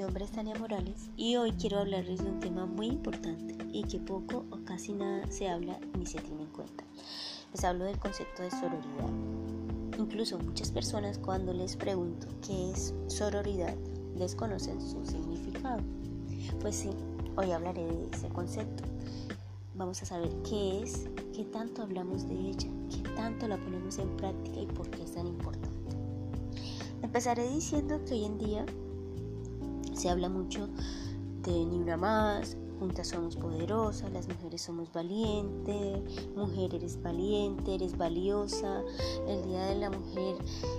nombre es Tania Morales y hoy quiero hablarles de un tema muy importante y que poco o casi nada se habla ni se tiene en cuenta. Les hablo del concepto de sororidad. Incluso muchas personas cuando les pregunto qué es sororidad desconocen su significado. Pues sí, hoy hablaré de ese concepto. Vamos a saber qué es, qué tanto hablamos de ella, qué tanto la ponemos en práctica y por qué es tan importante. Empezaré diciendo que hoy en día se habla mucho de ni una más, juntas somos poderosas, las mujeres somos valientes, mujer eres valiente, eres valiosa, el Día de la Mujer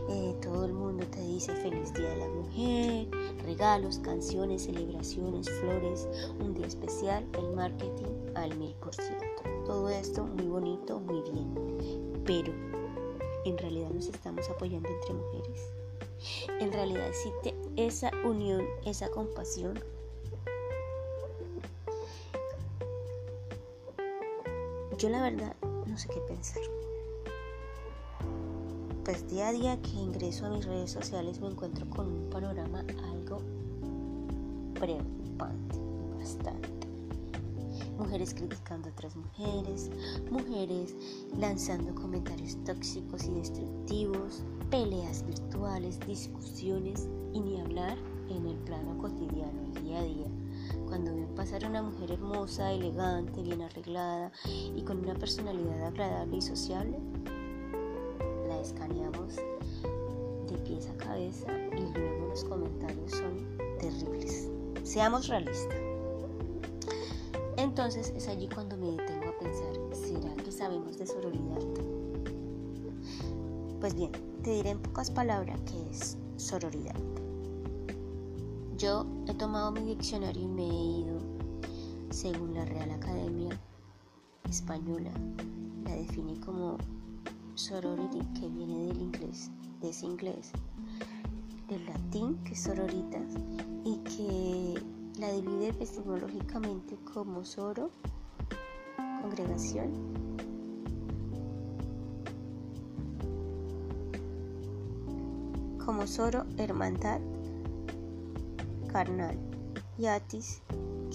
eh, todo el mundo te dice feliz Día de la Mujer, regalos, canciones, celebraciones, flores, un día especial, el marketing al mil por ciento. Todo esto muy bonito, muy bien, pero en realidad nos estamos apoyando entre mujeres. En realidad existe esa unión, esa compasión. Yo la verdad no sé qué pensar. Pues día a día que ingreso a mis redes sociales me encuentro con un panorama algo preocupante, bastante mujeres criticando a otras mujeres, mujeres lanzando comentarios tóxicos y destructivos, peleas virtuales, discusiones y ni hablar en el plano cotidiano, el día a día. Cuando ven pasar a una mujer hermosa, elegante, bien arreglada y con una personalidad agradable y sociable, la escaneamos de pies a cabeza y luego los comentarios son terribles. Seamos realistas. Entonces es allí cuando me detengo a pensar, ¿será que sabemos de sororidad? Pues bien, te diré en pocas palabras qué es sororidad. Yo he tomado mi diccionario y me he ido, según la Real Academia Española, la define como sorority, que viene del inglés, de ese inglés, del latín, que es sororitas, y que la divide epistemológicamente como soro, congregación, como soro, hermandad, carnal, y atis,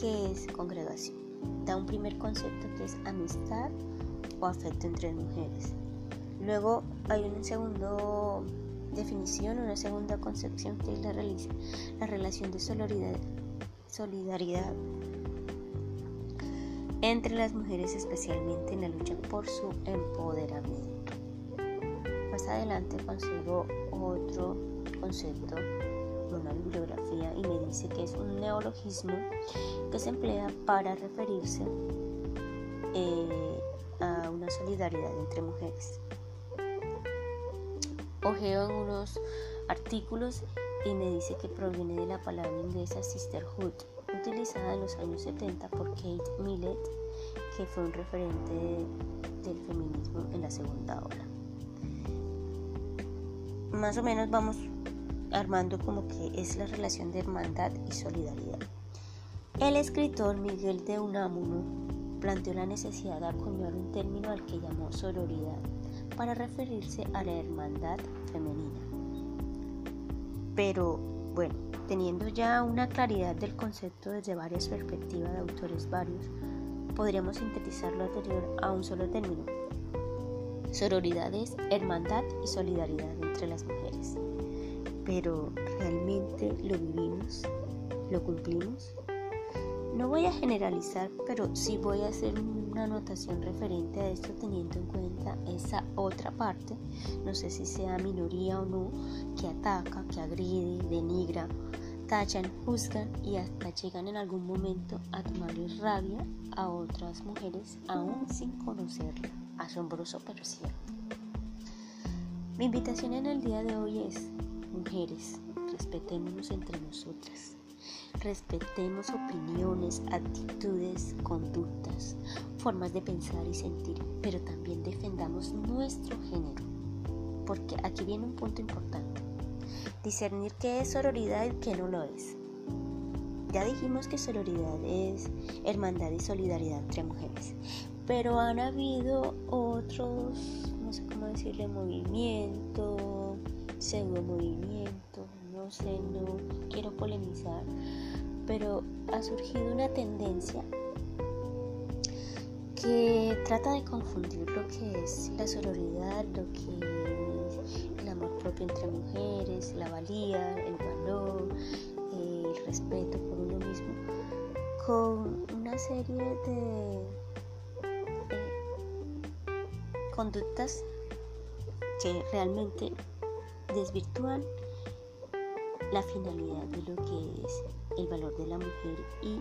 que es congregación. Da un primer concepto que es amistad o afecto entre mujeres. Luego hay una segunda definición, una segunda concepción que es la, la relación de solidaridad solidaridad entre las mujeres especialmente en la lucha por su empoderamiento. Más adelante consigo otro concepto, una bibliografía, y me dice que es un neologismo que se emplea para referirse eh, a una solidaridad entre mujeres. Ojeo en unos artículos y me dice que proviene de la palabra inglesa sisterhood, utilizada en los años 70 por Kate Millett, que fue un referente del feminismo en la segunda ola. Más o menos vamos armando como que es la relación de hermandad y solidaridad. El escritor Miguel de Unamuno planteó la necesidad de acuñar un término al que llamó sororidad para referirse a la hermandad femenina. Pero bueno, teniendo ya una claridad del concepto desde varias perspectivas de autores varios, podríamos sintetizar lo anterior a un solo término. Sororidad es hermandad y solidaridad entre las mujeres. Pero ¿realmente lo vivimos? ¿Lo cumplimos? No voy a generalizar, pero sí voy a hacer una anotación referente a esto teniendo en cuenta esa otra parte, no sé si sea minoría o no, que ataca, que agrede, denigra, tachan, juzgan y hasta llegan en algún momento a tomarle rabia a otras mujeres aún sin conocerla. Asombroso pero cierto. Mi invitación en el día de hoy es, mujeres, respetémonos entre nosotras. Respetemos opiniones, actitudes, conductas, formas de pensar y sentir, pero también defendamos nuestro género. Porque aquí viene un punto importante. Discernir qué es sororidad y qué no lo es. Ya dijimos que sororidad es hermandad y solidaridad entre mujeres, pero han habido otros, no sé cómo decirle, movimientos, pseudo movimiento, no sé, no quiero polemizar, pero ha surgido una tendencia que trata de confundir lo que es la sororidad, lo que es el amor propio entre mujeres, la valía, el valor, el respeto por uno mismo, con una serie de eh, conductas que realmente desvirtúan la finalidad de lo que es el valor de la mujer y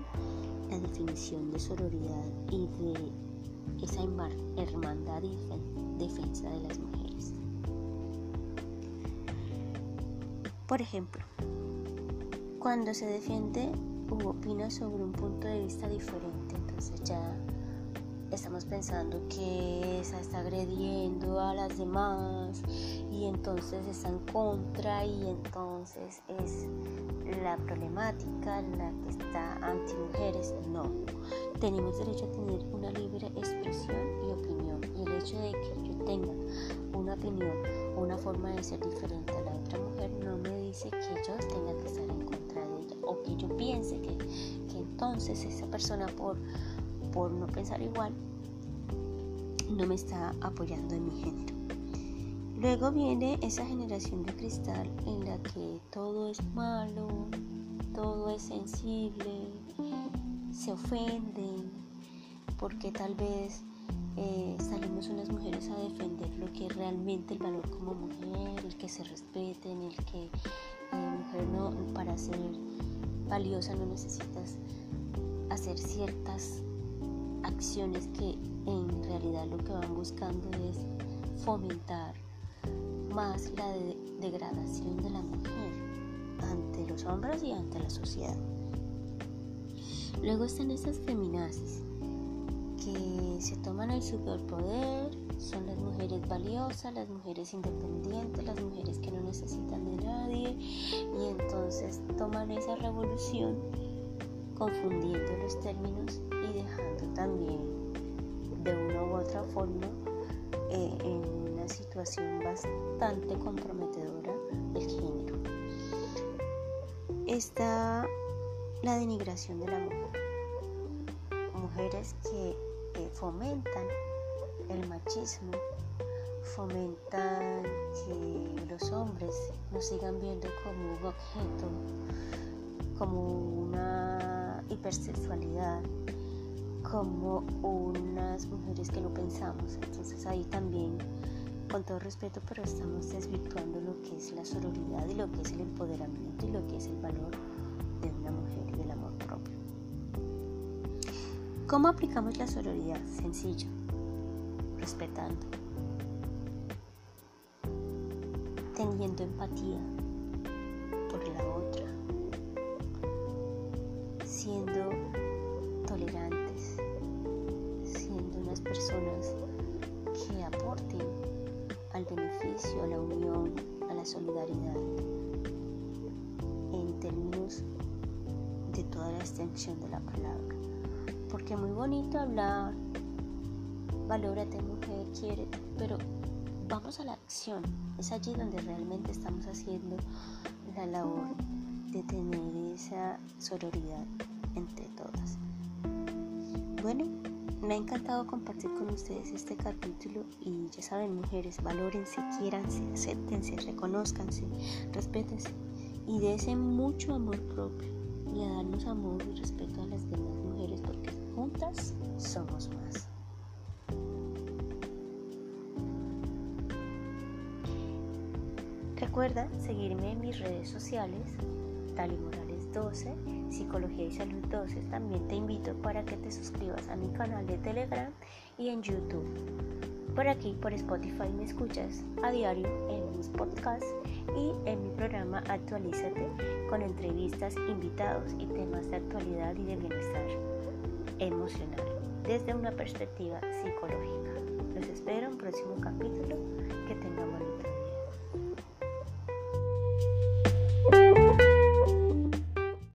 la definición de sororidad y de esa hermandad y defensa de las mujeres. Por ejemplo, cuando se defiende u opina sobre un punto de vista diferente, entonces ya estamos pensando que esa está agrediendo a las demás y entonces está en contra y entonces es la problemática la que está anti mujeres. No, tenemos derecho a tener una libre expresión y opinión y el hecho de que yo tenga una opinión una forma de ser diferente a la otra mujer no me dice que yo tenga que estar en contra de ella o que yo piense que entonces esa persona por por no pensar igual, no me está apoyando en mi género. Luego viene esa generación de cristal en la que todo es malo, todo es sensible, se ofenden, porque tal vez eh, salimos unas mujeres a defender lo que es realmente el valor como mujer, el que se respeten, el que eh, mujer no, para ser valiosa no necesitas hacer ciertas acciones que en realidad lo que van buscando es fomentar más la degradación de la mujer ante los hombres y ante la sociedad. Luego están esas feminazis que se toman el superpoder, son las mujeres valiosas, las mujeres independientes, las mujeres que no necesitan de nadie y entonces toman esa revolución confundiendo los términos también de una u otra forma eh, en una situación bastante comprometedora del género. Está la denigración de la mujer. Mujeres que fomentan el machismo, fomentan que los hombres nos sigan viendo como un objeto, como una hipersexualidad como unas mujeres que no pensamos. Entonces ahí también, con todo respeto, pero estamos desvirtuando lo que es la sororidad y lo que es el empoderamiento y lo que es el valor de una mujer y del amor propio. ¿Cómo aplicamos la sororidad? Sencillo, respetando, teniendo empatía a la unión, a la solidaridad, en términos de toda la extensión de la palabra. Porque muy bonito hablar, valórate mujer, quiere, pero vamos a la acción. Es allí donde realmente estamos haciendo la labor de tener esa sororidad entre todas. Bueno, me ha encantado compartir con ustedes este capítulo y ya saben mujeres, valórense, quiéranse, acéptense, reconozcanse, respétense y desen mucho amor propio y a darnos amor y respeto a las demás mujeres porque juntas somos más. Recuerda seguirme en mis redes sociales, Tali Morales 12 Psicología y Salud 12. También te invito para que te suscribas a mi canal de Telegram y en YouTube. Por aquí, por Spotify, me escuchas a diario en mis podcasts y en mi programa Actualízate con entrevistas, invitados y temas de actualidad y de bienestar emocional desde una perspectiva psicológica. Los espero en un próximo capítulo. Que tengan bonito